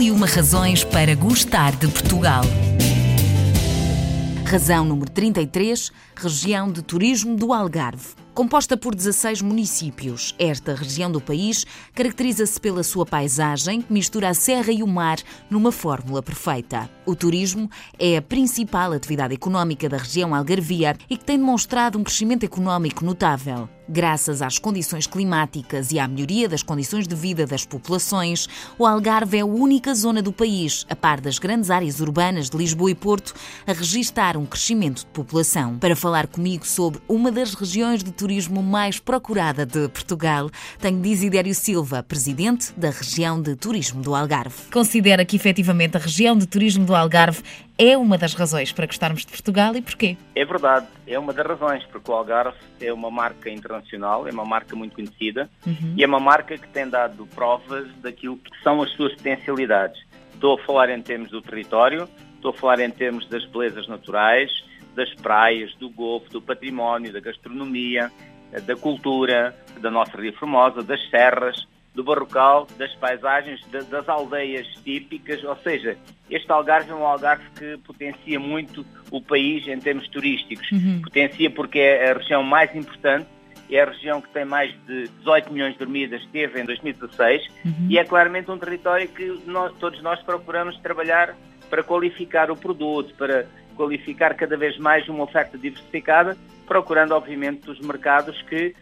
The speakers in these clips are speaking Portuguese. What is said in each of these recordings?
E uma razões para gostar de Portugal. Razão número 33, região de turismo do Algarve. Composta por 16 municípios, esta região do país caracteriza-se pela sua paisagem que mistura a serra e o mar numa fórmula perfeita. O turismo é a principal atividade económica da região algarvia e que tem demonstrado um crescimento económico notável. Graças às condições climáticas e à melhoria das condições de vida das populações, o Algarve é a única zona do país, a par das grandes áreas urbanas de Lisboa e Porto, a registrar um crescimento de população. Para falar comigo sobre uma das regiões de turismo mais procurada de Portugal, tenho Desidério Silva, presidente da região de turismo do Algarve. Considera que efetivamente a região de turismo do Algarve é uma das razões para gostarmos de Portugal e porquê? É verdade, é uma das razões, porque o Algarve é uma marca internacional, é uma marca muito conhecida uhum. e é uma marca que tem dado provas daquilo que são as suas potencialidades. Estou a falar em termos do território, estou a falar em termos das belezas naturais, das praias, do golfo, do património, da gastronomia, da cultura, da nossa Ria Formosa, das serras, do barrocal, das paisagens, das aldeias típicas, ou seja, este Algarve é um Algarve que potencia muito o país em termos turísticos. Uhum. Potencia porque é a região mais importante, é a região que tem mais de 18 milhões de dormidas, teve em 2016, uhum. e é claramente um território que nós, todos nós procuramos trabalhar para qualificar o produto, para qualificar cada vez mais uma oferta diversificada, procurando, obviamente, os mercados que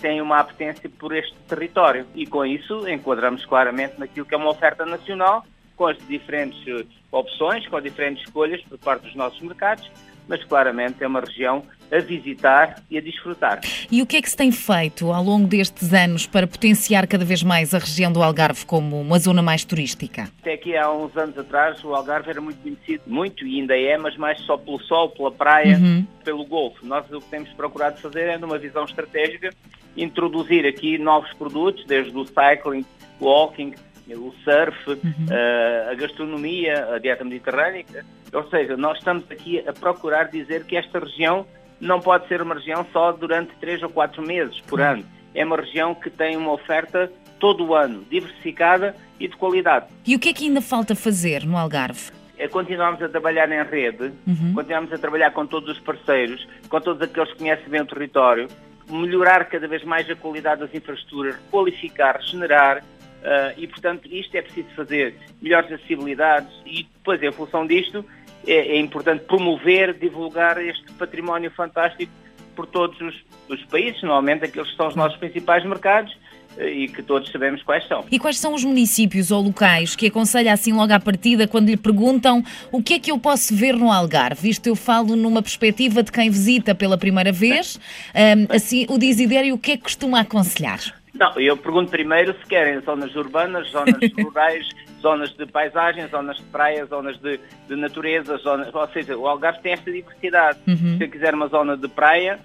têm uma apetência por este território. E com isso enquadramos claramente naquilo que é uma oferta nacional, com as diferentes eh, opções, com as diferentes escolhas por parte dos nossos mercados, mas claramente é uma região a visitar e a desfrutar. E o que é que se tem feito ao longo destes anos para potenciar cada vez mais a região do Algarve como uma zona mais turística? Até aqui há uns anos atrás o Algarve era muito conhecido, muito e ainda é, mas mais só pelo sol, pela praia, uhum. pelo golfo. Nós o que temos procurado fazer é, numa visão estratégica, introduzir aqui novos produtos, desde o cycling, walking, o surf, uhum. uh, a gastronomia, a dieta mediterrânica. Ou seja, nós estamos aqui a procurar dizer que esta região não pode ser uma região só durante três ou quatro meses por uhum. ano. É uma região que tem uma oferta todo o ano, diversificada e de qualidade. E o que é que ainda falta fazer no Algarve? É continuarmos a trabalhar em rede, uhum. continuarmos a trabalhar com todos os parceiros, com todos aqueles que conhecem bem o território, melhorar cada vez mais a qualidade das infraestruturas, qualificar, regenerar, uh, e portanto isto é preciso fazer melhores acessibilidades e depois em função disto é, é importante promover, divulgar este património fantástico por todos os, os países, normalmente aqueles que são os nossos principais mercados, e que todos sabemos quais são. E quais são os municípios ou locais que aconselha assim logo à partida quando lhe perguntam o que é que eu posso ver no Algarve? Isto eu falo numa perspectiva de quem visita pela primeira vez. Um, assim, o Desidério, o que é que costuma aconselhar? Não, eu pergunto primeiro se querem zonas urbanas, zonas rurais, zonas de paisagem, zonas de praia, zonas de, de natureza, zonas, ou seja, o Algarve tem esta diversidade. Uhum. Se eu quiser uma zona de praia,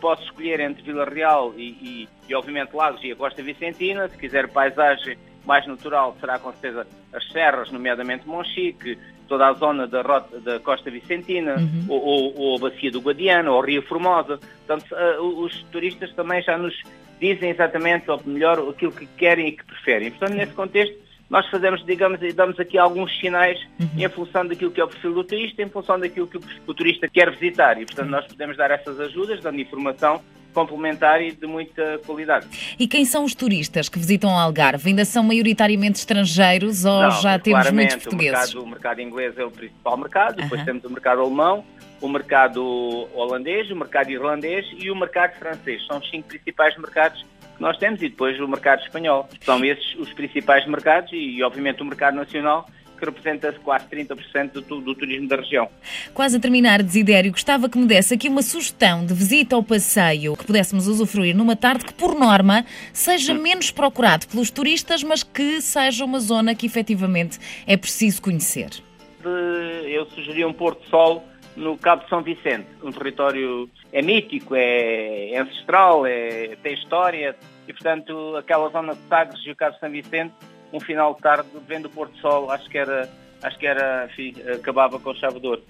posso escolher entre Vila Real e, e, e, obviamente, Lagos e a Costa Vicentina. Se quiser paisagem mais natural, será com certeza as serras, nomeadamente Monchique, toda a zona da, rota, da Costa Vicentina, uhum. ou, ou, ou, a Bacia do Guadiana, ou Rio Formosa. Portanto, uh, os turistas também já nos dizem exatamente, ou melhor, aquilo que querem e que preferem. Portanto, nesse contexto, nós fazemos, digamos, damos aqui alguns sinais uhum. em função daquilo que é o perfil do turista, em função daquilo que o turista quer visitar. E, portanto, nós podemos dar essas ajudas, dando informação complementar e de muita qualidade. E quem são os turistas que visitam o Algarve? Ainda são maioritariamente estrangeiros ou Não, já temos muitos portugueses? O mercado, o mercado inglês é o principal mercado, depois temos o mercado alemão, o mercado holandês, o mercado irlandês e o mercado francês. São os cinco principais mercados que nós temos e depois o mercado espanhol. São esses os principais mercados e, obviamente, o mercado nacional que representa quase 30% do, do, turismo da região. Quase a terminar, Desidério, gostava que me desse aqui uma sugestão de visita ao passeio que pudéssemos usufruir numa tarde que, por norma, seja menos procurado pelos turistas, mas que seja uma zona que efetivamente é preciso conhecer. Eu sugeria um Porto Sol no Cabo de São Vicente, um território é mítico, é ancestral, é, tem história e, portanto, aquela zona de Sagres e o Cabo de São Vicente um final de tarde vendo o Porto Sol, acho que era acho que era, enfim, acabava com o chave de ouro.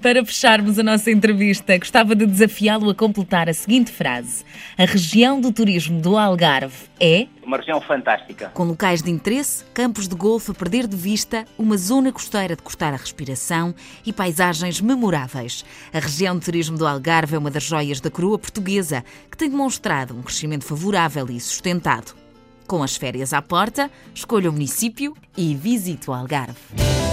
Para fecharmos a nossa entrevista, gostava de desafiá-lo a completar a seguinte frase: A região do turismo do Algarve é. Uma região fantástica. Com locais de interesse, campos de golfe a perder de vista, uma zona costeira de cortar a respiração e paisagens memoráveis. A região de turismo do Algarve é uma das joias da coroa portuguesa, que tem demonstrado um crescimento favorável e sustentado. Com as férias à porta, escolha o município e visite o Algarve.